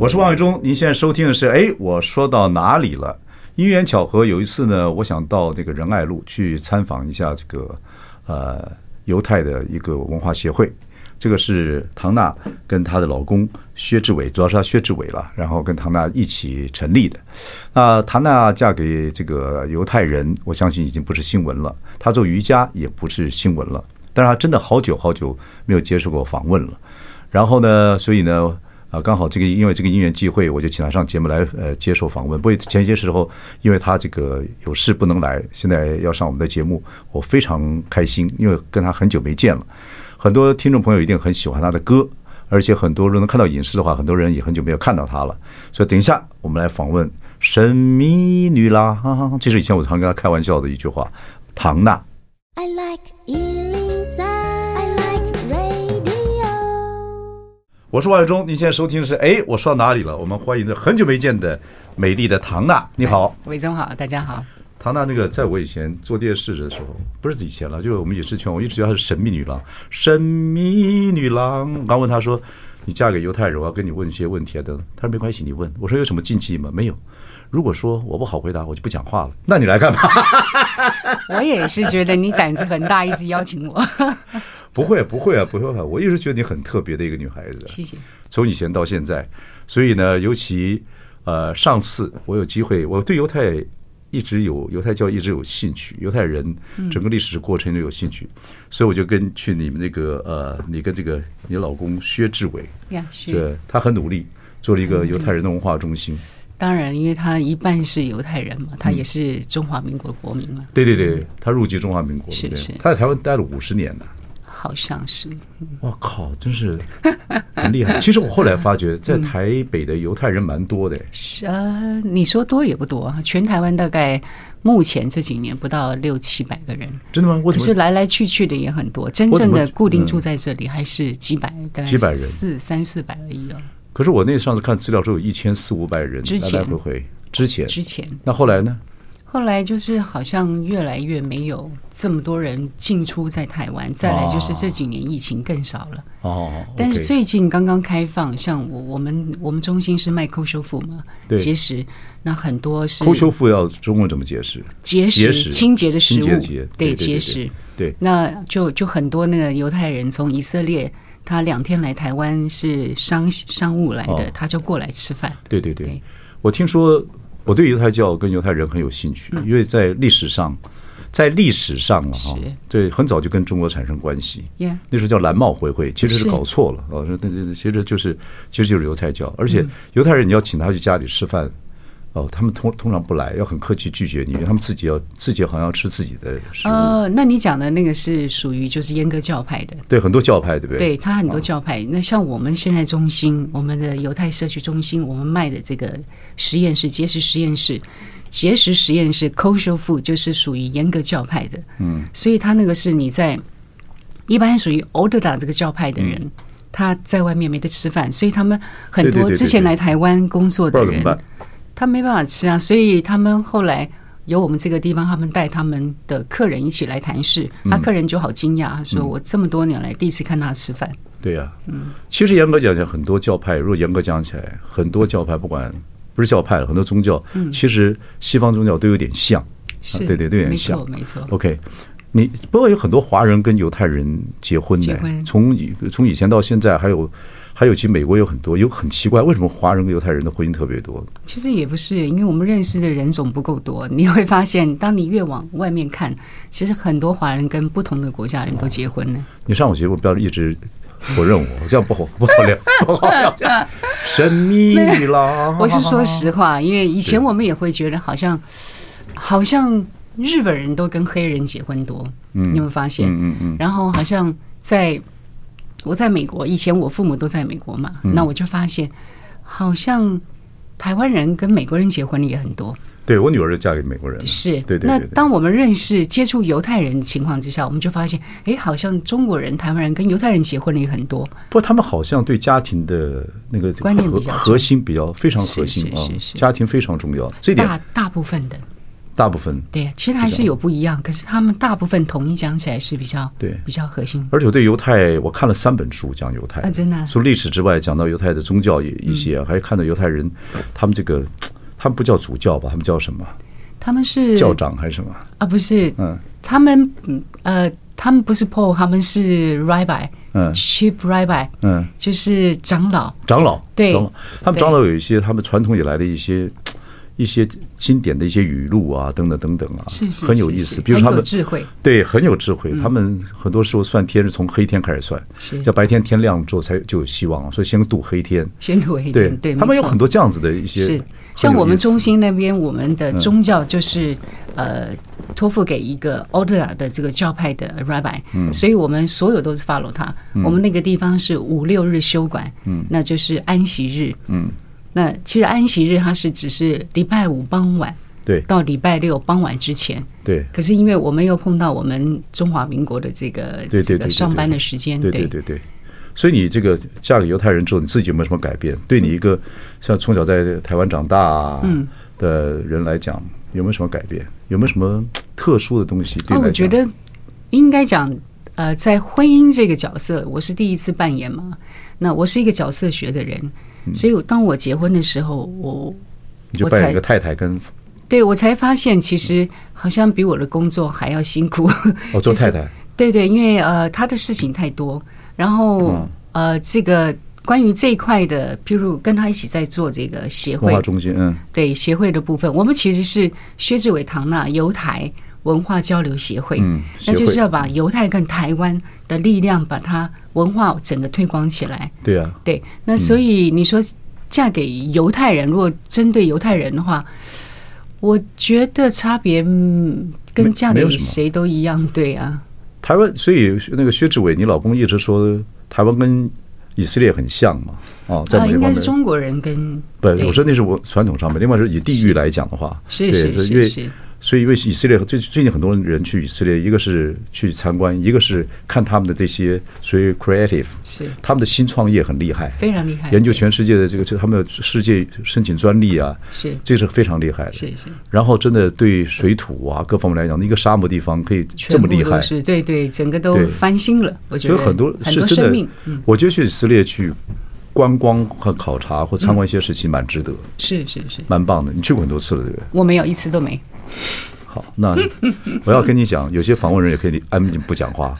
我是王伟忠，您现在收听的是哎，我说到哪里了？因缘巧合，有一次呢，我想到这个仁爱路去参访一下这个呃犹太的一个文化协会。这个是唐娜跟她的老公薛志伟，主要是她薛志伟了，然后跟唐娜一起成立的。那唐娜嫁给这个犹太人，我相信已经不是新闻了。她做瑜伽也不是新闻了，但是她真的好久好久没有接受过访问了。然后呢，所以呢。啊，刚好这个因为这个因缘际会，我就请他上节目来呃接受访问。不过前些时候，因为他这个有事不能来，现在要上我们的节目，我非常开心，因为跟他很久没见了。很多听众朋友一定很喜欢他的歌，而且很多人能看到影视的话，很多人也很久没有看到他了。所以等一下我们来访问神秘女郎，这是以前我常跟他开玩笑的一句话，唐娜。I like you. 我是王伟忠，您现在收听的是哎，我说到哪里了？我们欢迎的很久没见的美丽的唐娜，你好，伟忠好，大家好。唐娜，那个在我以前做电视的时候，不是以前了，就是我们影视圈，我一直觉得她是神秘女郎，神秘女郎。我刚问她说，你嫁给犹太人，我要跟你问一些问题啊，等。她说没关系，你问。我说有什么禁忌吗？没有。如果说我不好回答，我就不讲话了。那你来干嘛？我也是觉得你胆子很大，一直邀请我。不会，不会啊，不会啊！我一直觉得你很特别的一个女孩子。谢谢。从以前到现在，所以呢，尤其呃，上次我有机会，我对犹太一直有犹太教一直有兴趣，犹太人整个历史过程都有兴趣，嗯、所以我就跟去你们那个呃，你跟这个你老公薛志伟，呀，对，他很努力做了一个犹太人的文化中心。当然，因为他一半是犹太人嘛，他也是中华民国国民嘛。对对对，他入籍中华民国，是是，他在台湾待了五十年呢。好像是，我靠，真是很厉害。其实我后来发觉，在台北的犹太人蛮多的。是啊，你说多也不多，全台湾大概目前这几年不到六七百个人。真的吗？可是来来去去的也很多，真正的固定住在这里还是几百，大概几百人，四三四百而已哦。可是我那上次看资料说有一千四五百人来来回回，之前之前，那后来呢？后来就是好像越来越没有这么多人进出在台湾，再来就是这几年疫情更少了。哦，但是最近刚刚开放，像我我们我们中心是卖抠修复嘛，结石，那很多是抠修复要中文怎么解释？结石，清洁的食物，对结石，对，那就就很多那个犹太人从以色列，他两天来台湾是商商务来的，他就过来吃饭。对对对，我听说。我对犹太教跟犹太人很有兴趣，因为在历史上，在历史上了哈，对，很早就跟中国产生关系。那时候叫蓝帽回会，其实是搞错了啊，那那其实就是其实就是犹太教，而且犹太人你要请他去家里吃饭。哦，他们通通常不来，要很客气拒绝你，因为他们自己要自己好像要吃自己的食物。呃，那你讲的那个是属于就是严格教派的，对，很多教派对不对？对，他很多教派。那像我们现在中心，我们的犹太社区中心，我们卖的这个实验室结石实验室，结石实验室 Kosher Food 就是属于严格教派的。嗯，所以他那个是你在一般属于 Orthodox 这个教派的人，他在外面没得吃饭，所以他们很多之前来台湾工作的人。他没办法吃啊，所以他们后来由我们这个地方，他们带他们的客人一起来谈事。他客人就好惊讶，说我这么多年来第一次看他吃饭。对呀，嗯，其实严格讲起来，很多教派，如果严格讲起来，很多教派不管不是教派，很多宗教，其实西方宗教都有点像。是，对对，都有点像，没错。OK，你不过有很多华人跟犹太人结婚的，从以从以前到现在还有。还有，其实美国有很多，有很奇怪，为什么华人跟犹太人的婚姻特别多？其实也不是，因为我们认识的人种不够多。你会发现，当你越往外面看，其实很多华人跟不同的国家人都结婚呢。你上我节目不要一直否认我，这样不好，不好聊，不好聊。神秘啦！我是说实话，因为以前我们也会觉得，好像好像日本人都跟黑人结婚多。嗯，你有没有发现？嗯嗯。然后好像在。我在美国，以前我父母都在美国嘛，那我就发现，好像台湾人跟美国人结婚的也很多。对，我女儿就嫁给美国人，是，对对，对。那当我们认识接触犹太人的情况之下，我们就发现，哎，好像中国人、台湾人跟犹太人结婚的也很多。不过他们好像对家庭的那个观念比较核心比较非常核心啊，家庭非常重要。这点大大部分的，大部分对，其实还是有不一样，可是他们大部分统一讲起来是比较对。比较核心。而且我对犹太，我看了三本书讲犹太，啊，真的，除历史之外，讲到犹太的宗教也一些，还看到犹太人他们这个，他们不叫主教吧，他们叫什么？他们是教长还是什么？啊？不是，嗯，他们呃，他们不是 Paul，他们是 Rabbi，嗯，Chief Rabbi，嗯，就是长老，长老，对，他们长老有一些他们传统以来的一些一些经典的一些语录啊，等等等等啊，是是很有意思。比如他们智慧，对，很有智慧。他们很多时候算天是从黑天开始算，是叫白天天亮之后才就有希望，所以先度黑天，先度黑天。对，他们有很多这样子的一些。是像我们中心那边，我们的宗教就是呃托付给一个 Order 的这个教派的 Rabbi，嗯，所以我们所有都是 follow 他。我们那个地方是五六日休馆，嗯，那就是安息日，嗯，那其实安息日它是只是礼拜五傍晚，对，到礼拜六傍晚之前，对。可是因为我们又碰到我们中华民国的这个这个上班的时间，对对对对。所以你这个嫁给犹太人之后，你自己有没有什么改变？对你一个像从小在台湾长大的人来讲，有没有什么改变？有没有什么特殊的东西？对，我觉得应该讲，呃，在婚姻这个角色，我是第一次扮演嘛。那我是一个角色学的人，所以当我结婚的时候，我你就扮演一个太太跟对我才发现，其实好像比我的工作还要辛苦。我，做太太，对对，因为呃，他的事情太多。然后呃，这个关于这一块的，譬如跟他一起在做这个协会文化中心，嗯，对协会的部分，我们其实是薛志伟唐纳犹台文化交流协会，嗯，那就是要把犹太跟台湾的力量，把它文化整个推广起来。对啊，对，那所以你说嫁给犹太人，如果针对犹太人的话，我觉得差别跟嫁给谁都一样，对啊。台湾，所以那个薛志伟，你老公一直说台湾跟以色列很像嘛？哦，在某些方面，应该是中国人跟不，我说那是我传统上面。另外是以地域来讲的话，是是是是。所以，因为以色列最最近很多人去以色列，一个是去参观，一个是看他们的这些所谓 creative，是他们的新创业很厉害，非常厉害，研究全世界的这个，就他们世界申请专利啊，是这是非常厉害的，是是。然后，真的对水土啊各方面来讲，一个沙漠地方可以这么厉害，是对对，整个都翻新了。我觉得所以很多是真的，我觉得去以色列去观光和考察或参观一些事情蛮值得，是是是，蛮棒的。你去过很多次了，对不对？我没有一次都没。好，那我要跟你讲，有些访问人也可以安静不讲话。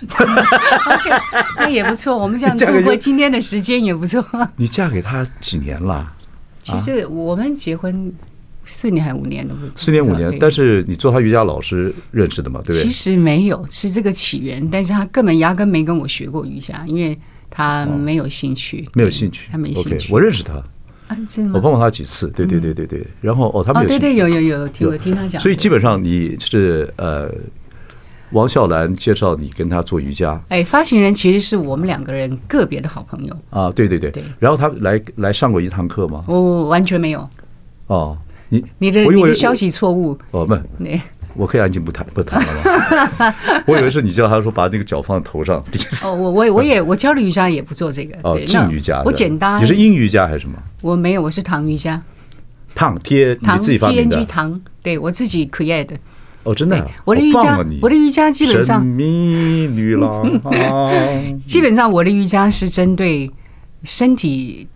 那也不错，我们这样 度过今天的时间也不错。你嫁给他几年了？其实我们结婚四年还五年了，四年五年。但是你做他瑜伽老师认识的嘛？对不对？其实没有，是这个起源。但是他根本压根没跟我学过瑜伽，因为他没有兴趣，没有兴趣，他没兴趣。我认识他。我碰过他几次，对对对对对，然后哦，他们对对有有有听我听他讲，所以基本上你是呃，王笑兰介绍你跟他做瑜伽，哎，发行人其实是我们两个人个别的好朋友。啊，对对对。对，然后他来来上过一堂课吗？我完全没有，哦，你你的你的消息错误，哦不，我可以安静不谈不谈了吗？我以为是你叫他说把那个脚放在头上。哦，我我我也我教的瑜伽也不做这个哦，静瑜伽，我简单。你是阴瑜伽还是什么？我没有，我是躺瑜伽。躺贴你自己发明的？唐，对我自己 create 的。哦，真的，我的瑜伽，我的瑜伽基本上。神秘女郎。基本上我的瑜伽是针对身体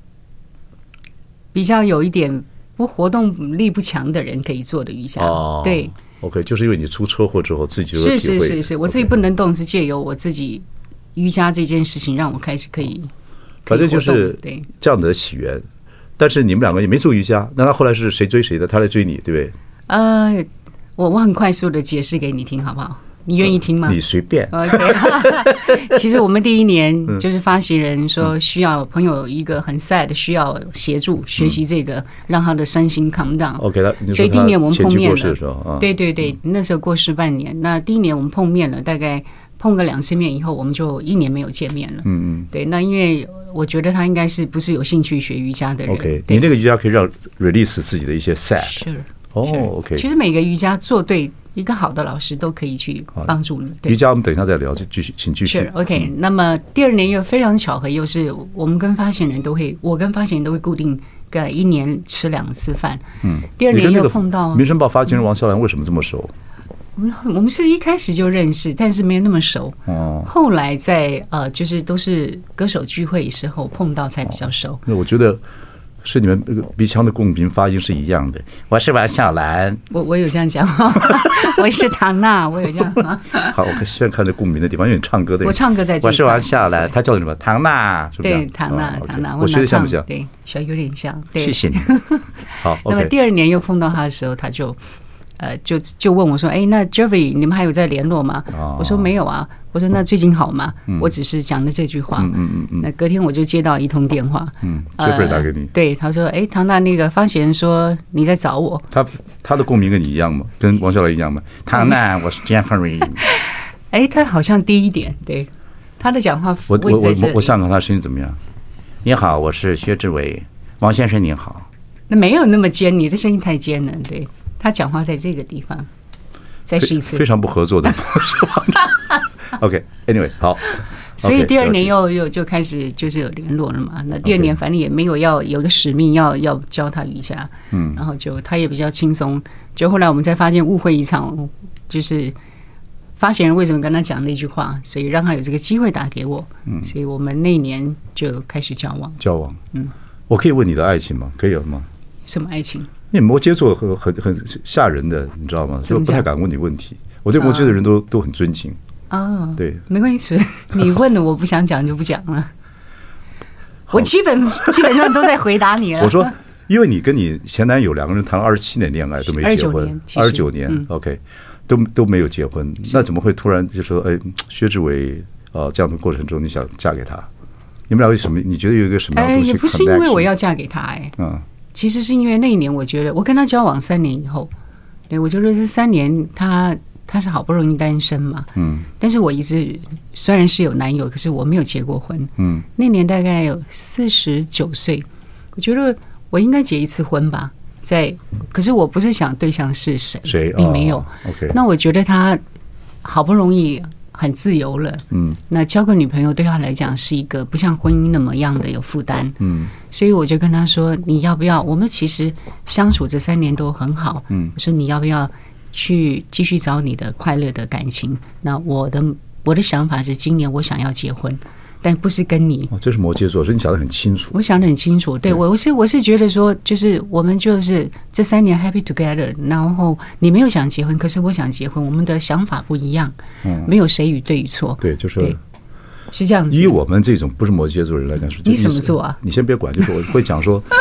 比较有一点不活动力不强的人可以做的瑜伽。哦，对。OK，就是因为你出车祸之后自己有体会。是是是是，我自己不能动，是借由我自己瑜伽这件事情让我开始可以。反正就是对这样子的起源，但是你们两个也没做瑜伽，那他后来是谁追谁的？他来追你，对不对？呃，我我很快速的解释给你听，好不好？你愿意听吗？你随便。OK，其实我们第一年就是发行人说需要朋友一个很 sad 需要协助学习这个，让他的身心 calm down。OK，所以第一年我们碰面了。对对对，那时候过世半年。那第一年我们碰面了，大概碰个两次面以后，我们就一年没有见面了。嗯嗯，对，那因为我觉得他应该是不是有兴趣学瑜伽的人。OK，你那个瑜伽可以让 release 自己的一些 sad。是哦，OK。其实每个瑜伽做对，一个好的老师都可以去帮助你。瑜伽我们等一下再聊，就继续，请继续。是 OK，那么第二年又非常巧合，又是我们跟发行人都会，我跟发行人都会固定个一年吃两次饭。嗯，第二年又碰到《民生报》发行人王小兰，为什么这么熟？我们我们是一开始就认识，但是没有那么熟。哦，后来在呃，就是都是歌手聚会时候碰到才比较熟。那我觉得是你们那个鼻腔的共鸣发音是一样的。我是王小兰，我我有这样讲吗，我是唐娜，我有这样吗？好，我先看这共鸣的地方，因为你唱歌的。我唱歌在这。我是王小兰，他叫什么？唐娜，是不是？对，唐娜，唐娜。我学得像不像？对，学有点像。谢谢你。好，那么第二年又碰到他的时候，他就。呃，就就问我说：“哎，那 Jeffrey，你们还有在联络吗？”我说：“没有啊。”我说：“那最近好吗？”我只是讲的这句话。嗯嗯嗯。那隔天我就接到一通电话。嗯，Jeffrey 打给你。对，他说：“哎，唐娜，那个发行人说你在找我。”他他的共鸣跟你一样吗？跟王小兰一样吗？唐娜，我是 Jeffrey。哎，他好像低一点。对，他的讲话，我我我我想看他声音怎么样？你好，我是薛志伟，王先生您好。那没有那么尖，你的声音太尖了。对。他讲话在这个地方，再试一次，非常不合作的模式。OK，Anyway，好。所以第二年又又就开始就是有联络了嘛。那第二年反正也没有要有个使命要要教他瑜伽，嗯，然后就他也比较轻松。就后来我们才发现误会一场，就是发行人为什么跟他讲那句话，所以让他有这个机会打给我。嗯，所以我们那年就开始交往。交往，嗯，我可以问你的爱情吗？可以有吗？什么爱情？因为摩羯座很很很吓人的，你知道吗？就不太敢问你问题。我对摩羯的人都都很尊敬。啊，对，没关系，你问的我不想讲就不讲了。我基本基本上都在回答你了。我说，因为你跟你前男友两个人谈了二十七年恋爱都没结婚，二十九年，OK，都都没有结婚，那怎么会突然就说，哎，薛之伟啊，这样的过程中你想嫁给他？你们俩为什么？你觉得有一个什么样的东西？也不是因为我要嫁给他，哎，嗯。其实是因为那一年，我觉得我跟他交往三年以后，对，我觉得这三年他他是好不容易单身嘛，嗯，但是我一直虽然是有男友，可是我没有结过婚，嗯，那年大概有四十九岁，我觉得我应该结一次婚吧，在，可是我不是想对象是谁，谁？并没有，OK，那我觉得他好不容易。很自由了，嗯，那交个女朋友对他来讲是一个不像婚姻那么样的有负担，嗯，所以我就跟他说，你要不要？我们其实相处这三年都很好，嗯，我说你要不要去继续找你的快乐的感情？那我的我的想法是，今年我想要结婚。但不是跟你，哦，这是摩羯座，所以你想的很清楚。我想的很清楚，对我，我是我是觉得说，就是我们就是这三年 happy together，然后你没有想结婚，可是我想结婚，我们的想法不一样，嗯，没有谁与对与错，对，就是是这样子。以我们这种不是摩羯座人来讲，说你什么座啊？你先别管，就是我会讲说。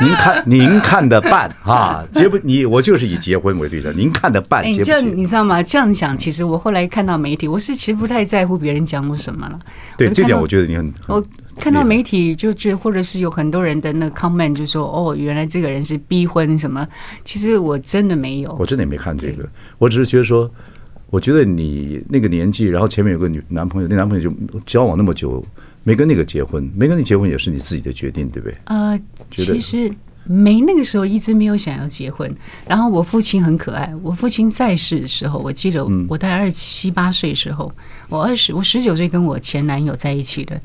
您看，您看的办啊，结不你我就是以结婚为对象。您看的办，哎，这样你知道吗？这样讲，其实我后来看到媒体，我是其实不太在乎别人讲我什么了。对，这点我觉得你很。我看到媒体就觉得，或者是有很多人的那 comment 就说，哦，原来这个人是逼婚什么？其实我真的没有，我真的也没看这个，我只是觉得说，我觉得你那个年纪，然后前面有个女男朋友，那男朋友就交往那么久。没跟那个结婚，没跟你结婚也是你自己的决定，对不对？呃，其实没那个时候一直没有想要结婚。然后我父亲很可爱，我父亲在世的时候，我记得我在二十七八岁时候，我二十我十九岁跟我前男友在一起的。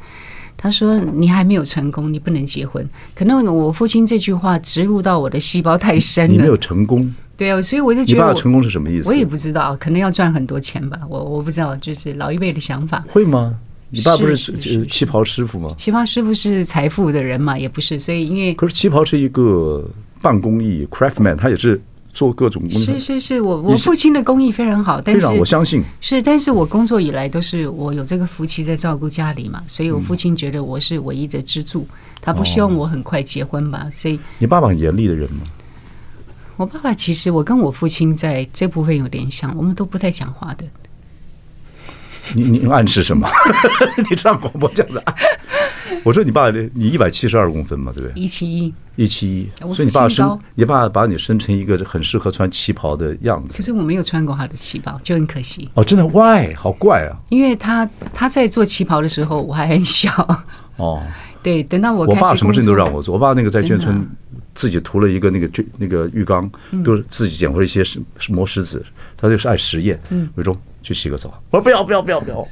他说：“你还没有成功，你不能结婚。”可能我父亲这句话植入到我的细胞太深了。你没有成功，对啊，所以我就觉得，你爸爸成功是什么意思？我也不知道，可能要赚很多钱吧。我我不知道，就是老一辈的想法。会吗？你爸不是旗袍师傅吗？旗袍师傅是财富的人嘛，也不是，所以因为可是旗袍是一个半工艺，craftman，他也是做各种。是是是，我我父亲的工艺非常好，但是我相信是，但是我工作以来都是我有这个福气在照顾家里嘛，所以我父亲觉得我是唯一的支柱，他不希望我很快结婚吧，所以你爸爸很严厉的人吗？我爸爸其实我跟我父亲在这部分有点像，我们都不太讲话的。你你暗示什么？你上广播这样子，我说你爸，你一百七十二公分嘛，对不对？一七一，一七一。所以你爸生身，你爸把你生成一个很适合穿旗袍的样子。可是我没有穿过他的旗袍，就很可惜。哦，真的，why？好怪啊！因为他他在做旗袍的时候，我还很小。哦，对，等到我我爸什么事情都让我。做。我爸那个在眷村自己涂了一个那个就那个浴缸，都是自己捡回一些石磨石子，他就是爱实验。嗯，伟忠去洗个澡，我说不要不要不要不要。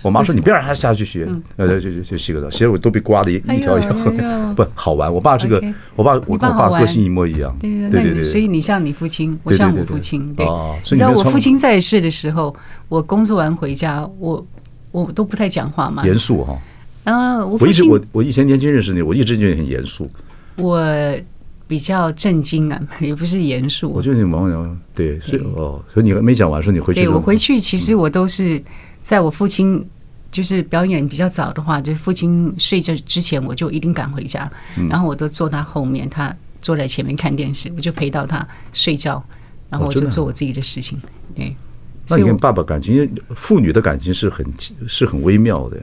我妈说：“你别让他下去学，呃，就就就洗个澡，洗了我都被刮的一一条一条，不好玩。我爸这个，我爸我跟我爸个性一模一样，对对对对。所以你像你父亲，我像我父亲，对。你知道我父亲在世的时候，我工作完回家，我我都不太讲话嘛，严肃哈。啊，我一直我我以前年轻认识你，我一直觉得很严肃。我比较震惊啊，也不是严肃。我觉得你忙忙对，所以哦，所以你没讲完，说你回去。对我回去，其实我都是。在我父亲就是表演比较早的话，就是父亲睡着之前，我就一定赶回家，然后我都坐他后面，他坐在前面看电视，我就陪到他睡觉，然后我就做我自己的事情。对，那你跟爸爸感情，父女的感情是很是很微妙的，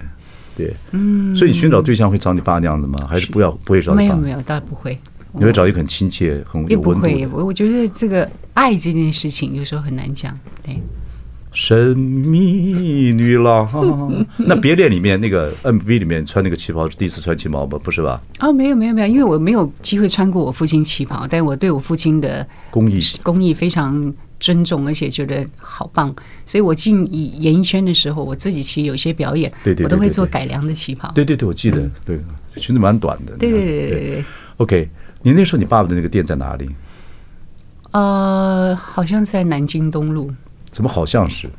对，嗯，所以你寻找对象会找你爸那样的吗？还是不要不会找？没有没有，倒不会。你会找一个很亲切、很也不会。我我觉得这个爱这件事情有时候很难讲，对。神秘女郎，那别恋里面那个 MV 里面穿那个旗袍是第一次穿旗袍吗？不是吧？哦，没有没有没有，因为我没有机会穿过我父亲旗袍，但我对我父亲的工艺工艺非常尊重，而且觉得好棒，所以我进演艺圈的时候，我自己其实有些表演，对对，我都会做改良的旗袍。对对对，我记得，对，裙子蛮短的。对对对对对。OK，你那时候你爸爸的那个店在哪里？呃，好像在南京东路。怎么好像是？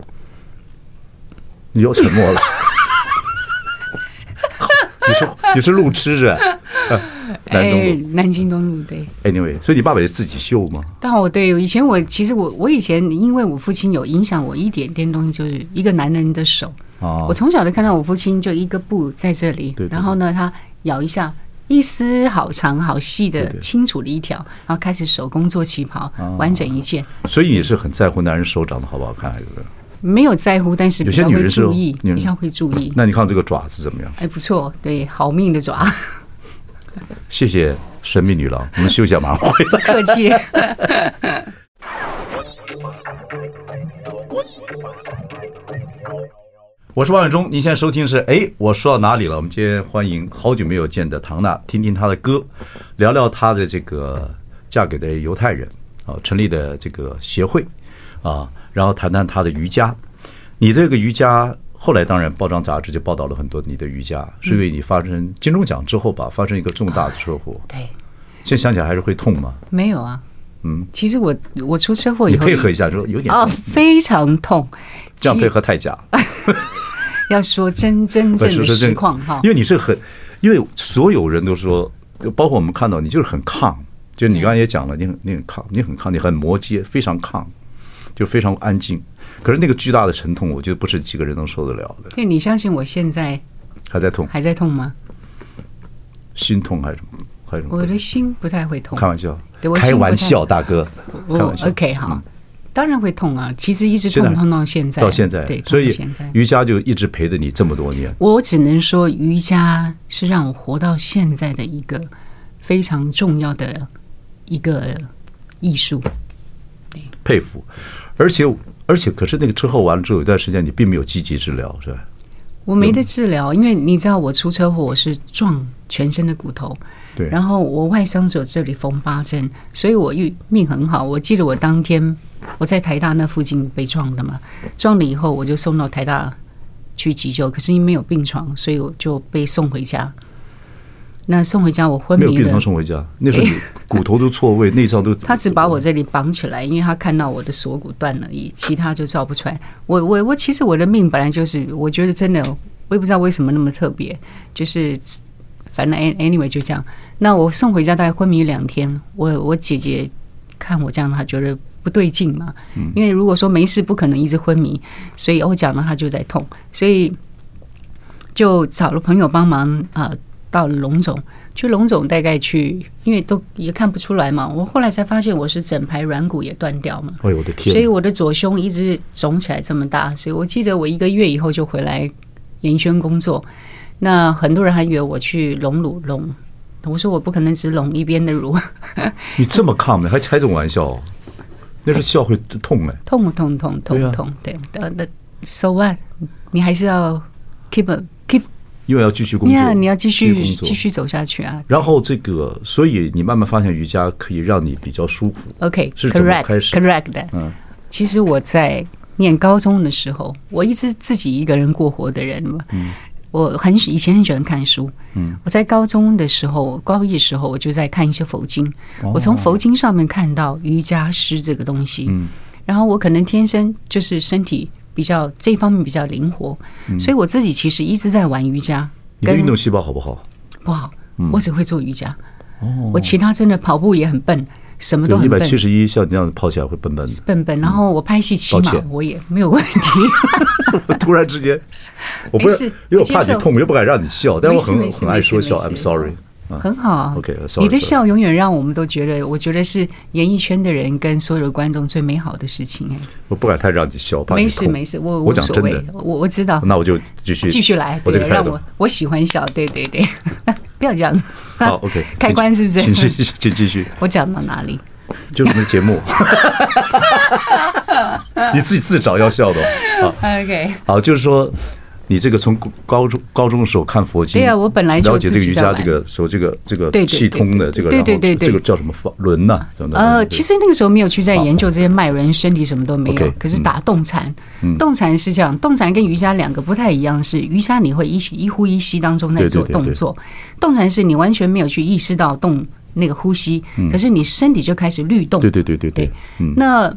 你又沉默了。你是你是路痴是吧？南东路，南京东路对。Anyway，所以你爸爸也自己绣吗？但我对，以前我其实我我以前因为我父亲有影响我一点点东西，就是一个男人的手。哦。我从小就看到我父亲就一个布在这里，然后呢，他咬一下，一丝好长好细的清楚的一条，然后开始手工做旗袍，完整一件。所以你是很在乎男人手长得好不好看，还是？没有在乎，但是比较会注意，比较会注意。那你看这个爪子怎么样？哎，不错，对，好命的爪。谢谢神秘女郎，我们休息下，马上回来。不客气。我是王伟忠，您现在收听是哎，我说到哪里了？我们今天欢迎好久没有见的唐娜，听听她的歌，聊聊她的这个嫁给的犹太人啊，成立的这个协会啊。然后谈谈她的瑜伽，你这个瑜伽后来当然报章杂志就报道了很多你的瑜伽，是因为你发生金钟奖之后吧，发生一个重大的车祸。对，现在想起来还是会痛吗？没有啊，嗯，其实我我出车祸以后，你配合一下，说有点啊，非常痛，这样配合太假。要说真真正的实况哈，因为你是很，因为所有人都说，包括我们看到你就是很抗，就你刚才也讲了，你很你很抗，你很抗，你很摩羯，非常抗。就非常安静，可是那个巨大的沉痛，我觉得不是几个人能受得了的。对，你相信我现在还在痛，还在痛吗？心痛还是什么？还是什么？我的心不太会痛。开玩笑，开玩笑，大哥，开玩笑。OK，好，当然会痛啊。其实一直痛痛到现在，到现在，对，所以瑜伽就一直陪着你这么多年。我只能说，瑜伽是让我活到现在的一个非常重要的一个艺术。佩服。而且而且，可是那个车祸完了之后，有一段时间你并没有积极治疗，是吧？我没得治疗，因为你知道，我出车祸我是撞全身的骨头，对。然后我外伤手这里缝八针，所以我运命很好。我记得我当天我在台大那附近被撞的嘛，撞了以后我就送到台大去急救，可是因为没有病床，所以我就被送回家。那送回家，我昏迷了。没有病床送回家，那时候 骨头都错位，内脏都。他只把我这里绑起来，因为他看到我的锁骨断了而已，其他就照不出来。我我我，其实我的命本来就是，我觉得真的，我也不知道为什么那么特别，就是反正 anyway 就这样。那我送回家大概昏迷两天，我我姐姐看我这样，她觉得不对劲嘛，因为如果说没事，不可能一直昏迷，所以我讲了，他就在痛，所以就找了朋友帮忙啊。到了龙总，去龙总大概去，因为都也看不出来嘛。我后来才发现我是整排软骨也断掉嘛。哎呦我的天！所以我的左胸一直肿起来这么大。所以我记得我一个月以后就回来研宣工作，那很多人还以为我去隆乳隆，我说我不可能只隆一边的乳。你这么抗的，还开这种玩笑？那是笑会痛哎，痛痛痛痛痛，对，那那 so？你还是要 keep 因为要继续工作，yeah, 你要继续继续走下去啊。然后这个，所以你慢慢发现瑜伽可以让你比较舒服。OK，是怎么开始？Correct，的。嗯，其实我在念高中的时候，我一直自己一个人过活的人嘛。嗯。我很以前很喜欢看书，嗯，我在高中的时候，高一的时候，我就在看一些佛经，我从佛经上面看到瑜伽师这个东西，嗯，然后我可能天生就是身体比较这方面比较灵活，所以我自己其实一直在玩瑜伽。你的运动细胞好不好？不好，我只会做瑜伽，我其他真的跑步也很笨。什么都很笨，一百七十一，像你这样跑起来会笨笨的。笨笨，然后我拍戏骑马，我也没有问题。突然之间，我不是因为我怕你痛，我又不敢让你笑，但我很很爱说笑。I'm sorry，很好。OK，你的笑永远让我们都觉得，我觉得是演艺圈的人跟所有的观众最美好的事情。哎，我不敢太让你笑，怕。没事没事，我我讲真的，我我知道。那我就继续继续来，对，让我我喜欢笑，对对对，不要这样子。好，OK，开关是不是？请继续，请继续。我讲到哪里？就是我们的节目，你自己自找要笑的。好，OK，好，就是说你这个从高中高中的时候看佛经，对啊，我本来了解这个瑜伽，这个说这个这个气通的这个，对对对对，这个叫什么法轮呐？呃，其实那个时候没有去在研究这些脉轮，身体什么都没有。可是打动禅，动禅是这样，动禅跟瑜伽两个不太一样，是瑜伽你会一一呼一吸当中在做动作，动禅是你完全没有去意识到动。那个呼吸，可是你身体就开始律动。对对对对对。那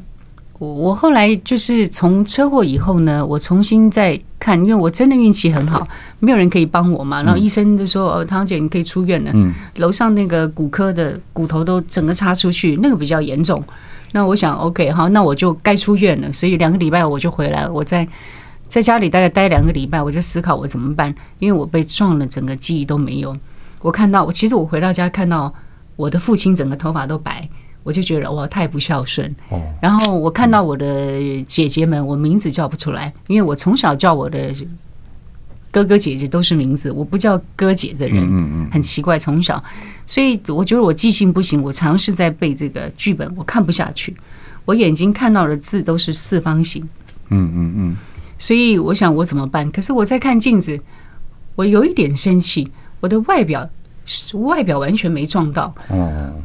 我我后来就是从车祸以后呢，我重新再看，因为我真的运气很好，没有人可以帮我嘛。然后医生就说：“哦，唐姐你可以出院了。”嗯。楼上那个骨科的骨头都整个插出去，那个比较严重。那我想，OK，好，那我就该出院了。所以两个礼拜我就回来，我在在家里大概待两个礼拜，我就思考我怎么办，因为我被撞了，整个记忆都没有。我看到我其实我回到家看到。我的父亲整个头发都白，我就觉得哇，太不孝顺。然后我看到我的姐姐们，我名字叫不出来，因为我从小叫我的哥哥姐姐都是名字，我不叫哥姐的人，嗯嗯很奇怪。从小，所以我觉得我记性不行，我尝试在背这个剧本，我看不下去。我眼睛看到的字都是四方形。嗯嗯嗯。所以我想我怎么办？可是我在看镜子，我有一点生气，我的外表。外表完全没撞到，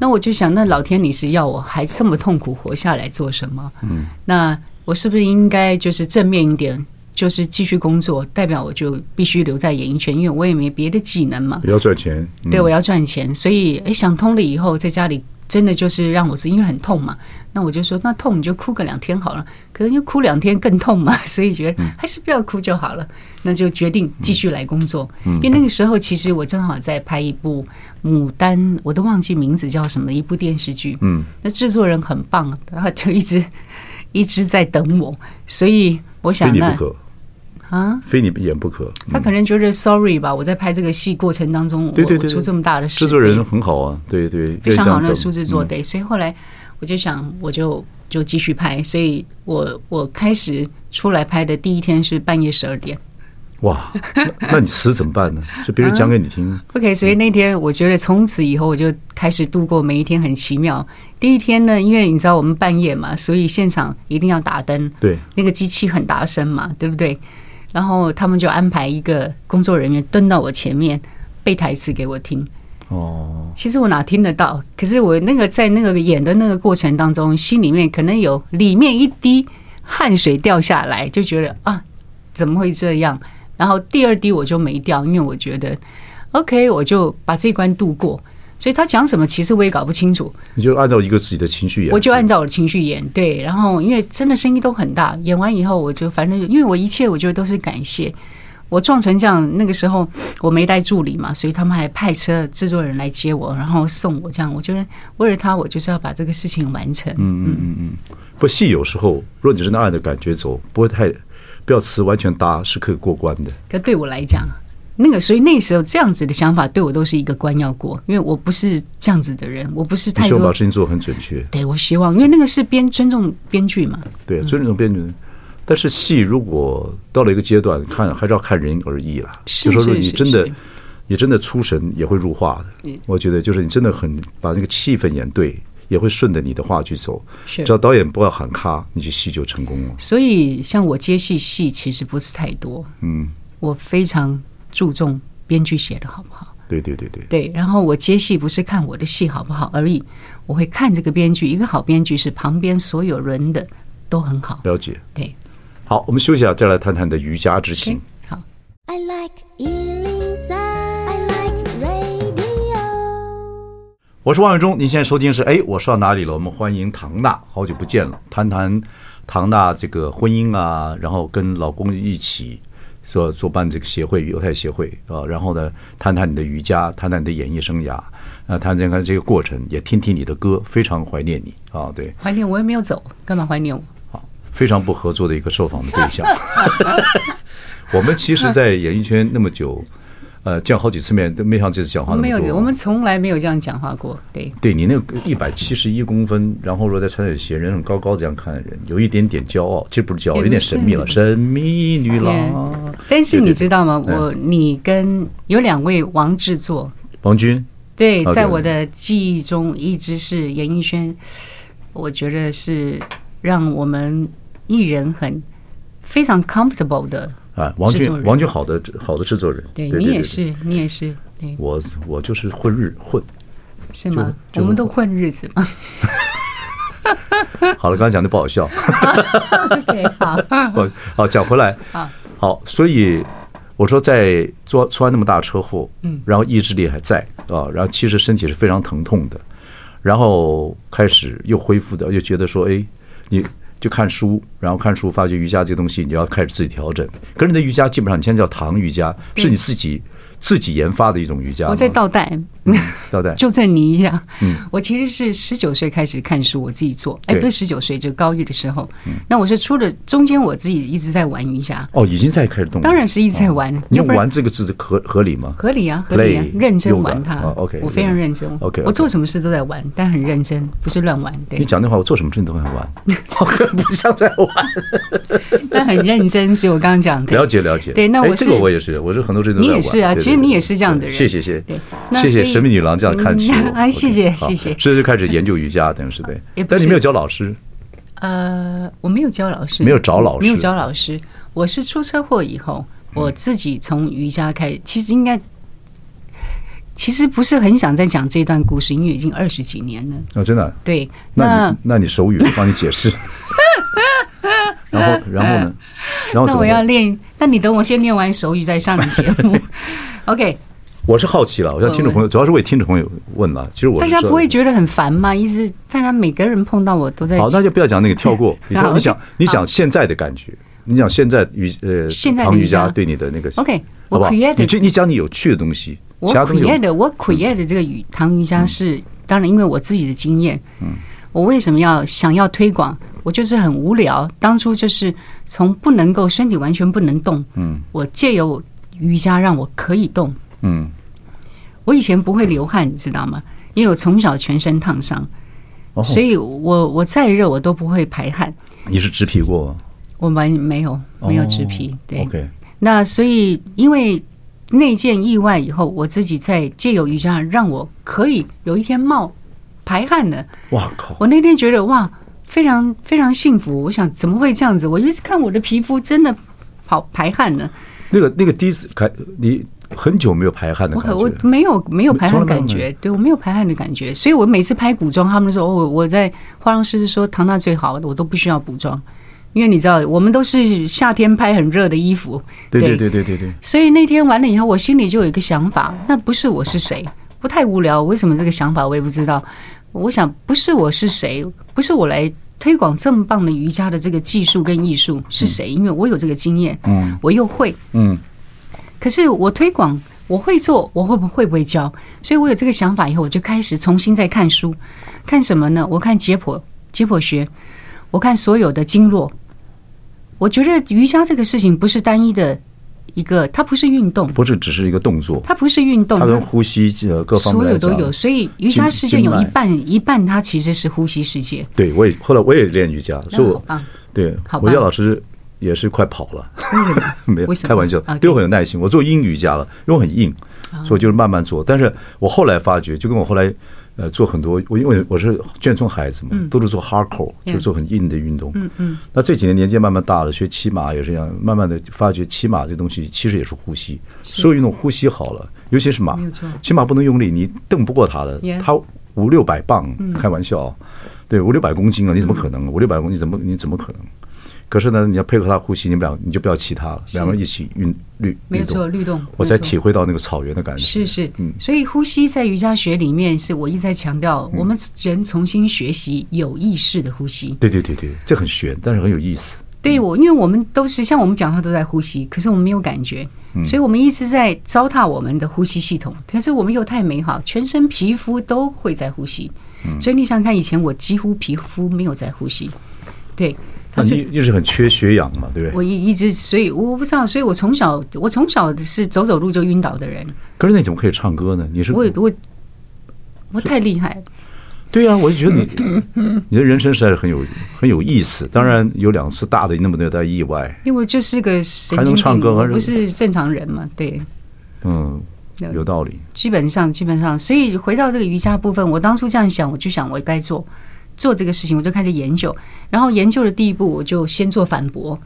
那我就想，那老天你是要我还这么痛苦活下来做什么？嗯，那我是不是应该就是正面一点，就是继续工作？代表我就必须留在演艺圈，因为我也没别的技能嘛。要赚钱，对，我要赚钱，所以诶，想通了以后，在家里。真的就是让我是因为很痛嘛，那我就说那痛你就哭个两天好了，可能就哭两天更痛嘛，所以觉得还是不要哭就好了，那就决定继续来工作。因为那个时候其实我正好在拍一部《牡丹》，我都忘记名字叫什么一部电视剧。嗯，那制作人很棒，然后就一直 一直在等我，所以我想那。啊，非你不演不可。他可能觉得 sorry 吧，我在拍这个戏过程当中，我出这么大的事，制作人很好啊，对对，非常好，那个书制作对，所以后来我就想，我就就继续拍，所以我我开始出来拍的第一天是半夜十二点。哇，那你死怎么办呢？是别人讲给你听？OK，所以那天我觉得从此以后我就开始度过每一天很奇妙。第一天呢，因为你知道我们半夜嘛，所以现场一定要打灯，对，那个机器很大声嘛，对不对？然后他们就安排一个工作人员蹲到我前面背台词给我听。哦，其实我哪听得到？可是我那个在那个演的那个过程当中，心里面可能有里面一滴汗水掉下来，就觉得啊，怎么会这样？然后第二滴我就没掉，因为我觉得 OK，我就把这关度过。所以他讲什么，其实我也搞不清楚。你就按照一个自己的情绪演，我就按照我的情绪演。对，然后因为真的声音都很大，演完以后我就反正，因为我一切我觉得都是感谢。我撞成这样，那个时候我没带助理嘛，所以他们还派车制作人来接我，然后送我。这样，我觉得为了他，我就是要把这个事情完成。嗯嗯嗯嗯。不，戏有时候，如果你是那按着感觉走，不会太不要词完全搭，是可以过关的。可对我来讲。那个，所以那时候这样子的想法对我都是一个关要过，因为我不是这样子的人，我不是太多。希望把事情做很准确。对，我希望，因为那个是编尊重编剧嘛。对，尊重编剧。但是戏如果到了一个阶段，看还是要看人而异啦。是就说说你真的是是，你真的出神也会入化的。我觉得就是你真的很把那个气氛演对，也会顺着你的话去走。是只要导演不要喊卡，你这戏就成功了。所以像我接戏戏其实不是太多，嗯，我非常注重编剧写的好不好。对对对对。对，然后我接戏不是看我的戏好不好而已，我会看这个编剧。一个好编剧是旁边所有人的都很好。了解。对，好，我们休息一下，再来谈谈你的瑜伽之行。OK，好。I like Ealing Sound. I like radio. 我是王伟忠，您现在收听的是哎，我说到哪里了？我们欢迎唐娜，好久不见了，谈谈唐娜这个婚姻啊，然后跟老公一起做做办这个协会犹太协会啊，然后呢，谈谈你的瑜伽，谈谈你的演艺生涯，啊，谈谈看这个过程，也听听你的歌，非常怀念你啊，对，怀念我也没有走，干嘛怀念我？好，非常不合作的一个受访的对象。我们其实，在演艺圈那么久。呃，见好几次面都没像这次讲话那么多。没有，我们从来没有这样讲话过。对，对你那个一百七十一公分，然后说再穿点鞋，人很高高这样看的人，有一点点骄傲，这不是骄傲，有点神秘了，神秘女郎。但是你知道吗？我你跟有两位王制作，王军，对，在我的记忆中一直是演艺圈，我觉得是让我们艺人很非常 comfortable 的。啊，王俊，王俊好的好的制作人，对你也是，你也是，对，我我就是混日混，是吗？我们都混日子嘛。好了，刚才讲的不好笑。OK，好，好讲回来，好，所以我说在做出完那么大车祸，嗯，然后意志力还在啊，然后其实身体是非常疼痛的，然后开始又恢复的，又觉得说，哎，你。就看书，然后看书，发觉瑜伽这个东西，你要开始自己调整。个人的瑜伽基本上，你现在叫唐瑜伽，是你自己自己研发的一种瑜伽。我在倒带，倒带，纠正 你一下。嗯，我其实是十九岁开始看书，我自己做。哎，不是十九岁，就高一的时候。那我是出了中间，我自己一直在玩一下。哦，已经在开始动。当然是一直在玩。你用“玩”这个字合合理吗？合理啊，合理啊，认真玩它。OK，我非常认真。OK，我做什么事都在玩，但很认真，不是乱玩。对。你讲那话，我做什么事你都会玩，我不像在玩。但很认真，是我刚刚讲的。了解了解。对，那我这个我也是，我是很多事都。你也是啊，其实你也是这样的人。谢谢谢。对，谢谢神秘女郎这样看起我。哎，谢谢谢谢。所以就开始研究瑜伽，等于是对。但你没有教老师？呃，我没有教老师，没有找老师，没有找老师。我是出车祸以后，我自己从瑜伽开始。其实应该，其实不是很想再讲这段故事，因为已经二十几年了。哦，真的。对，那那你手语，我帮你解释。然后，然后呢？然后那我要练，那你等我先练完手语再上你节目。OK。我是好奇了，我像听众朋友，主要是为听众朋友问了。其实我大家不会觉得很烦吗？一直大家每个人碰到我都在。好，那就不要讲那个，跳过。你你讲你讲现在的感觉，你讲现在瑜呃现在唐瑜伽对你的那个 OK，我 create 你你讲你有趣的东西。我 create 我 create 的这个瑜唐瑜伽是当然因为我自己的经验。嗯。我为什么要想要推广？我就是很无聊，当初就是从不能够身体完全不能动。嗯。我借由瑜伽让我可以动。嗯，我以前不会流汗，你知道吗？因为我从小全身烫伤，所以我我再热我都不会排汗。你是植皮过？我们没有没有植皮。对。那所以因为那件意外以后，我自己在借由瑜伽让我可以有一天冒排汗的。哇靠！我那天觉得哇，非常非常幸福。我想怎么会这样子？我一直看我的皮肤真的好排汗呢。那个那个第一次开你。很久没有排汗的感觉，我我没有没有排汗的感觉，对我没有排汗的感觉，所以我每次拍古装，他们说我我在化妆师说唐娜最好，我都不需要补妆，因为你知道我们都是夏天拍很热的衣服，对对。对对对对，所以那天完了以后，我心里就有一个想法，那不是我是谁，不太无聊，为什么这个想法我也不知道，我想不是我是谁，不是我来推广这么棒的瑜伽的这个技术跟艺术是谁，因为我有这个经验，嗯，我又会，嗯。可是我推广，我会做，我会不会不会教？所以我有这个想法以后，我就开始重新再看书，看什么呢？我看解剖解剖学，我看所有的经络。我觉得瑜伽这个事情不是单一的一个，它不是运动，不是只是一个动作，它不是运动，它跟呼吸呃各方面所有都有。所以瑜伽世界有一半一半，它其实是呼吸世界。对，我也后来我也练瑜伽，所以我对，我叫老师。也是快跑了？没有开玩笑对我很有耐心。我做英语家了，因为我很硬，所以就是慢慢做。但是我后来发觉，就跟我后来呃做很多，我因为我是眷村孩子嘛，都是做 hardcore，就是做很硬的运动。嗯嗯。那这几年年纪慢慢大了，学骑马也是一样，慢慢的发觉骑马这东西其实也是呼吸，所有运动呼吸好了，尤其是马骑马不能用力，你蹬不过它的它五六百磅，开玩笑，对，五六百公斤啊，你怎么可能？五六百公斤怎么你怎么可能？可是呢，你要配合他呼吸，你们俩你就不要其他了，两个人一起运律没有错，律动。我才体会到那个草原的感觉。是是，嗯所以呼吸在瑜伽学里面是我一直在强调，我们人重新学习有意识的呼吸。对对对对，这很玄，但是很有意思。对我，因为我们都是像我们讲话都在呼吸，可是我们没有感觉，所以我们一直在糟蹋我们的呼吸系统。可是我们又太美好，全身皮肤都会在呼吸。所以你想想看，以前我几乎皮肤没有在呼吸，对。那你一直很缺血氧嘛，对不对？我一一直，所以我不知道，所以我从小我从小是走走路就晕倒的人。可是那你怎么可以唱歌呢？你是我我我太厉害了。对呀、啊，我就觉得你 你的人生实在是很有很有意思。当然有两次大的那么的意外，因为我就是个神还能经病，唱歌不是正常人嘛。对，嗯，有道理。基本上基本上，所以回到这个瑜伽部分，我当初这样想，我就想我该做做这个事情，我就开始研究。然后研究的第一步，我就先做反驳，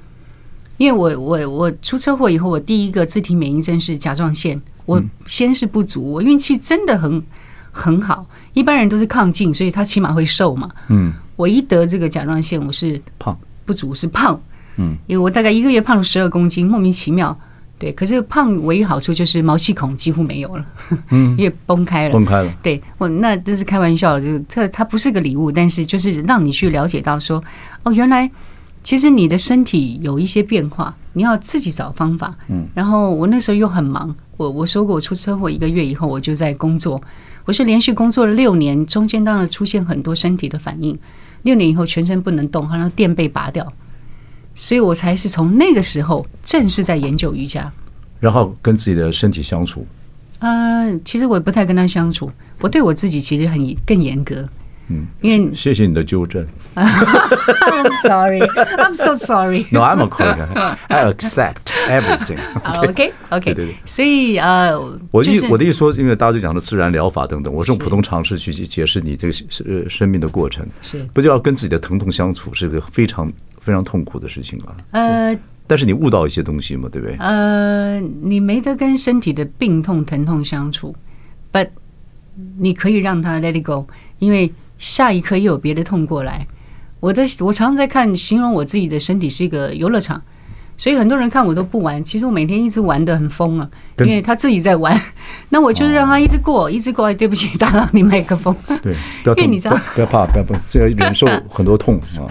因为我我我出车祸以后，我第一个自体免疫症是甲状腺，我先是不足，我运气真的很很好。一般人都是亢进，所以他起码会瘦嘛。嗯，我一得这个甲状腺，我是胖不足，是胖。嗯，因为我大概一个月胖了十二公斤，莫名其妙。对，可是胖唯一好处就是毛细孔几乎没有了，嗯，因为崩开了。崩开了。对，我那真是开玩笑，就是它它不是个礼物，但是就是让你去了解到说，哦，原来其实你的身体有一些变化，你要自己找方法。嗯，然后我那时候又很忙，我我说过我出车祸一个月以后我就在工作，我是连续工作了六年，中间当然出现很多身体的反应，六年以后全身不能动，好像电被拔掉。所以我才是从那个时候正式在研究瑜伽，然后跟自己的身体相处。呃，其实我也不太跟他相处，我对我自己其实很更严格。嗯，因为谢谢你的纠正。I'm sorry, I'm so sorry. No, I'm okay. I accept everything. OK OK，对对对所以呃，我就是意我的意思说，因为大家都讲的自然疗法等等，我是用普通常识去解释你这个生生命的过程，是不就要跟自己的疼痛相处，是个非常非常痛苦的事情啊。呃但是你悟到一些东西嘛，对不对？呃，你没得跟身体的病痛疼痛相处，but 你可以让它 let it go，因为下一刻又有别的痛过来。我的我常常在看，形容我自己的身体是一个游乐场，所以很多人看我都不玩，其实我每天一直玩的很疯啊，因为他自己在玩，那我就是让他一直过，一直过。哎，对不起，打扰你麦克风。对，不要痛，因为你知道不不要怕，不要怕，这要忍受很多痛啊。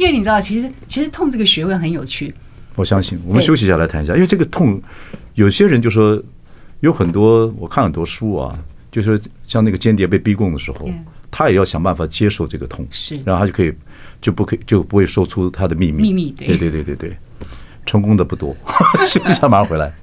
因为你知道，其实其实痛这个学问很有趣。我相信，我们休息一下来谈一下，因为这个痛，有些人就说有很多，我看很多书啊，就说像那个间谍被逼供的时候他也要想办法接受这个痛，是然后他就可以就不可以就不会说出他的秘密，秘密对对对对对对，成功的不多。休息一下，马上回来。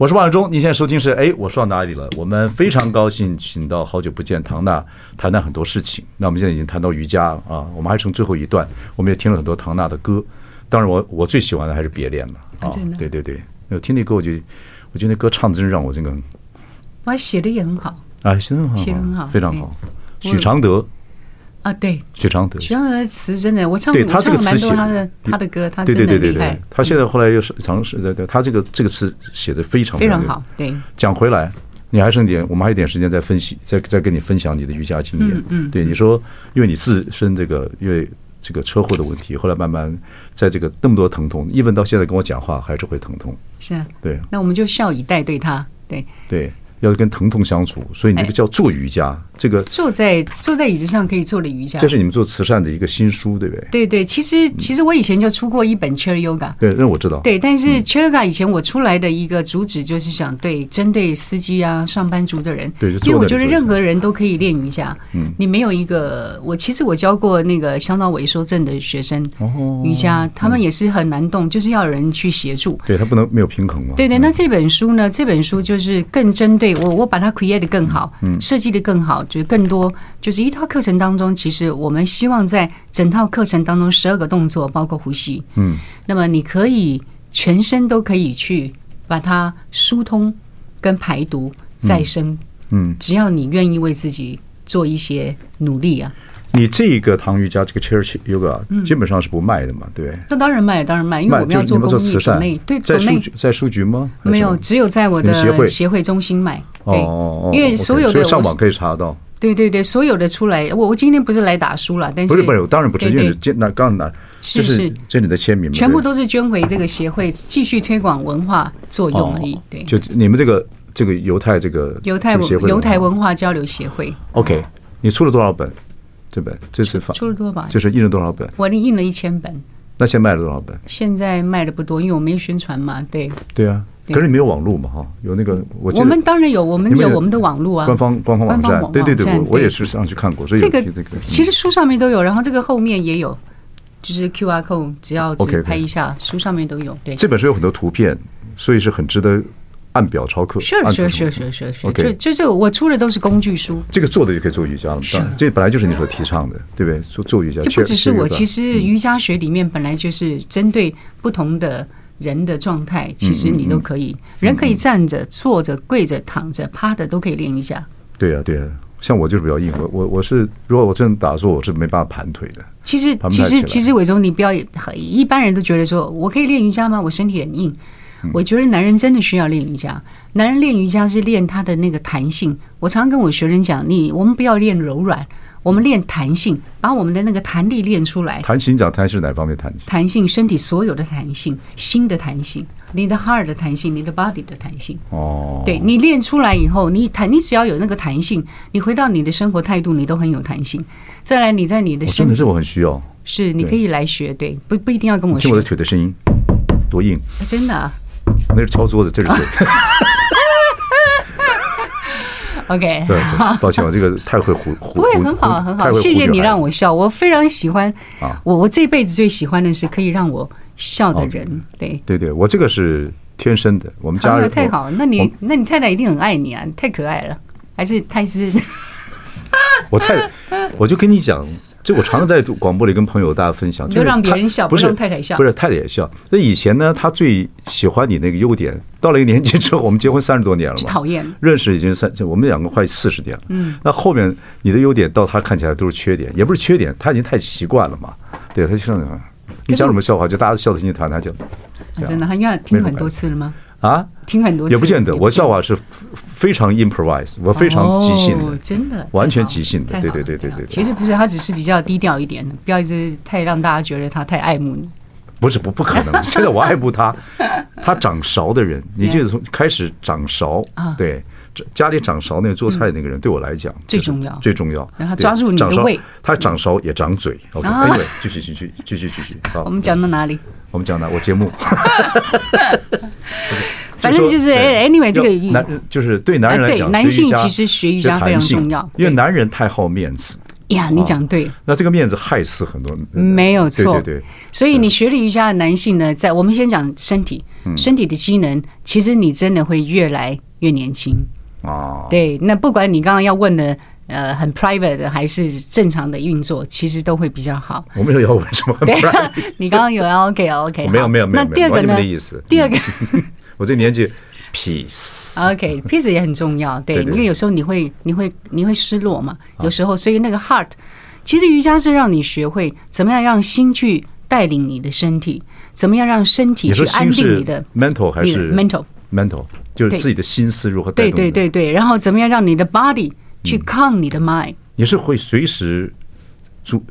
我是王永忠，您现在收听是哎，我说到哪里了？我们非常高兴请到好久不见唐娜谈谈很多事情。那我们现在已经谈到瑜伽了啊，我们还剩最后一段，我们也听了很多唐娜的歌。当然我，我我最喜欢的还是《别恋》了啊，对对对，我听那歌，我就我觉得那歌唱的真让我这个我写的也很好啊，写的很好，写的很好非常好。许常德，啊，对，许常德，许常德的词真的，我唱对我唱了蛮他这个词写多他的他的歌，他对真对对对对的厉害，，他现在后来又是尝试对对，他这个这个词写的非常非常好。对，讲回来，你还剩点，我们还有点时间再分析，再再跟你分享你的瑜伽经验。嗯嗯对，你说，因为你自身这个因为这个车祸的问题，后来慢慢在这个那么多疼痛，even 到现在跟我讲话还是会疼痛。是啊。对那我们就笑以待对他，对，对，要跟疼痛相处，所以你这个叫做瑜伽，这个坐在坐在椅子上可以做的瑜伽这。是你们做慈善的一个新书，对不对？对对，其实其实我以前就出过一本 Chair Yoga。对，那我知道。对，但是 Chair Yoga 以前我出来的一个主旨就是想对针对司机啊、上班族的人，对就坐因为我觉得任何人都可以练瑜伽。嗯，你没有一个，我其实我教过那个小脑萎缩症的学生哦瑜伽，他们也是很难动，就是要有人去协助。对他不能没有平衡嘛。对对，嗯那这本书呢？这本书就是更针对对我我把它 create 得更好，嗯，设计得更好，就是更多，就是一套课程当中，其实我们希望在整套课程当中，十二个动作包括呼吸，嗯，那么你可以全身都可以去把它疏通跟排毒再生，嗯，只要你愿意为自己做一些努力啊。你这个唐瑜伽这个 Chair Yoga 基本上是不卖的嘛？对不对？那当然卖，当然卖，因为我们要做公益慈善。对，在书局，在书局吗？没有，只有在我的协会协会中心卖。哦，因为所有的上网可以查到。对对对，所有的出来，我我今天不是来打书了，但是不是不是，当然不是，因为捐那刚拿是是这里的签名，全部都是捐回这个协会继续推广文化作用而已。对，就你们这个这个犹太这个犹太犹太文化交流协会。OK，你出了多少本？这本这次发出了多少本？就是印了多少本？我印了一千本。那现在卖了多少本？现在卖的不多，因为我没有宣传嘛。对对啊，可是你没有网络嘛？哈，有那个我我们当然有，我们有我们的网络啊，官方官方网站。对对对，我我也是上去看过。所以这个其实书上面都有，然后这个后面也有，就是 QR code，只要只拍一下，书上面都有。对，这本书有很多图片，所以是很值得。按表操课，是是是是是是，就就这个我出的都是工具书。这个做的就可以做瑜伽了，是这本来就是你所提倡的，对不对？做做瑜伽，这不只是我，其实瑜伽学里面本来就是针对不同的人的状态，其实你都可以，人可以站着、坐着、跪着、躺着、趴着都可以练瑜伽。对呀对呀，像我就是比较硬，我我我是如果我真的打坐，我是没办法盘腿的。其实其实其实伟忠，你不要一般人都觉得说我可以练瑜伽吗？我身体很硬。我觉得男人真的需要练瑜伽。男人练瑜伽是练他的那个弹性。我常跟我学生讲，你我们不要练柔软，我们练弹性，把我们的那个弹力练出来。弹性讲弹是哪方面弹性？弹性，身体所有的弹性，心的弹性，你的 heart 的弹性，你的 body 的弹性。哦，对，你练出来以后，你弹，你只要有那个弹性，你回到你的生活态度，你都很有弹性。再来，你在你的身体，真的是我很需要。是，你可以来学，对，不不一定要跟我学。听我的腿的声音，多硬！真的啊。那是敲桌子，这是对。OK，对，抱歉，我这个太会胡胡。不会很好，很好，谢谢你让我笑，我非常喜欢。啊我我这辈子最喜欢的是可以让我笑的人。对对对，我这个是天生的。我们家人太好，那你那你太太一定很爱你啊，太可爱了，还是太是？我太，我就跟你讲。就我常常在广播里跟朋友大家分享，就让别人笑，不是让太太笑，不是太太也笑。那以前呢，他最喜欢你那个优点。到了一个年纪之后，我们结婚三十多年了嘛，讨厌，认识已经三，我们两个快四十年了。嗯，那后面你的优点到他看起来都是缺点，也不是缺点，他已经太习惯了嘛。对，他就像你讲什么笑话，就大家笑得心里疼，他就真的，他应该听很多次了吗？啊，听很多次也不见得。我笑话是非常 improvise，我非常即兴的，真的，完全即兴的。对对对对对。其实不是，他只是比较低调一点，不要一直太让大家觉得他太爱慕你。不是不不可能，现在我爱慕他，他掌勺的人，你就是从 开始掌勺啊，对，家里掌勺那个做菜的那个人，对我来讲最重要，最重要。然后抓住你的胃，他掌勺也掌嘴。OK，对，继续继续继续继续。好，我们讲到哪里？我们讲到我节目。反正就是，anyway，这个男就是对男人来讲，男性其实学瑜伽非常重要，因为男人太好面子。呀，你讲对。那这个面子害死很多人。没有错，对对。所以你学了瑜伽的男性呢，在我们先讲身体，身体的机能，其实你真的会越来越年轻。哦。对，那不管你刚刚要问的，呃，很 private 的还是正常的运作，其实都会比较好。我没有要问什么。对，你刚刚有要 OK OK。没有没有没有。那第二个呢？第二个。我这年纪，peace，OK，peace 也很重要，对，因为有时候你会，你会，你会失落嘛，有时候，所以那个 heart，其实瑜伽是让你学会怎么样让心去带领你的身体，怎么样让身体去安定你的 mental 还是 mental，mental 就是自己的心思如何带动，对对对对，然后怎么样让你的 body 去 calm 你的 mind，你是会随时做，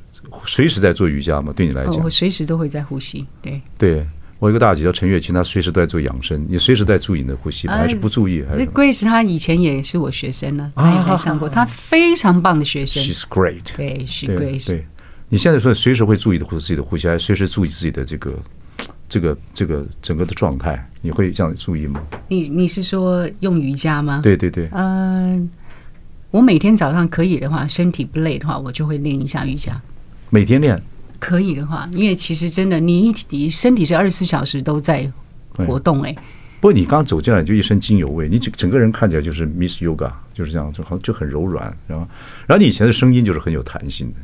随时在做瑜伽吗？对你来讲，我随时都会在呼吸，对对。我有个大姐叫陈月琴，她随时都在做养生。你随时在注意你的呼吸吗？还是不注意？还是 Grace 她以前也是我学生呢，她也来上过，她非常棒的学生。She's great。对，She's Grace。对，你现在说随时会注意的自己的呼吸，还随时注意自己的这个这个这个整个的状态，你会这样注意吗？你你是说用瑜伽吗？对对对。嗯，我每天早上可以的话，身体不累的话，我就会练一下瑜伽。每天练。可以的话，因为其实真的，你一你身体是二十四小时都在活动哎，不过你刚走进来就一身精油味，你整整个人看起来就是 Miss Yoga，就是这样，就好像就很柔软，然后然后你以前的声音就是很有弹性的。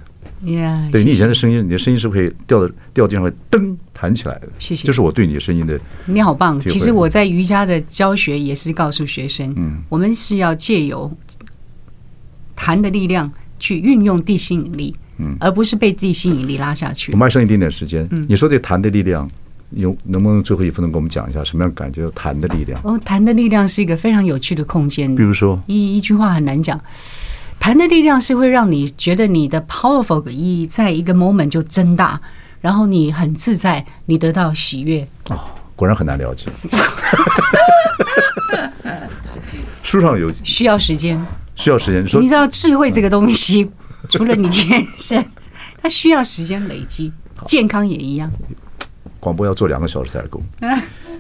Yeah, 对，你以前的声音，你的声音是会掉到掉地上会噔弹起来的。谢谢这是我对你的声音的。你好棒！其实我在瑜伽的教学也是告诉学生，嗯，我们是要借由弹的力量去运用地心引力，嗯，而不是被地心引力拉下去我。们还剩一点点时间，嗯你说这弹的力量，有能不能最后一分钟给我们讲一下什么样感觉？弹的力量，哦，弹的力量是一个非常有趣的空间比。如说，一一句话很难讲，弹的力量是会让你觉得你的 powerful 意义在一个 moment 就增大，然后你很自在，你得到喜悦。哦，果然很难了解。书上有需要时间，需要时间，说你知道智慧这个东西，除了你天生，它需要时间累积，健康也一样。广播要做两个小时才够。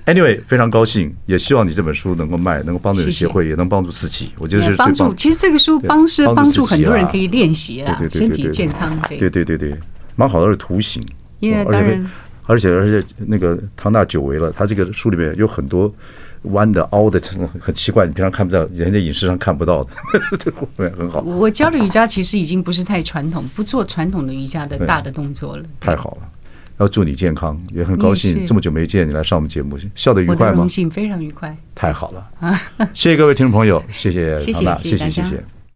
Anyway，非常高兴，也希望你这本书能够卖，能够帮助协会，也能帮助自己。我觉得是帮助，其实这个书帮是帮帮助很多人可以练习啊对，对对身对对体健康。对对对对，蛮好的，是图形。因为当然而且而且那个唐纳久违了，他这个书里面有很多弯的、凹的，很很奇怪，你平常看不到，人家影视上看不到的，这 后面很好，我教的瑜伽其实已经不是太传统，不做传统的瑜伽的大的动作了。太好了。要祝你健康，也很高兴这么久没见你来上我们节目，笑得愉快吗荣？幸，非常愉快。太好了，谢谢各位听众朋友，谢谢谢谢唐娜，谢谢谢谢谢谢。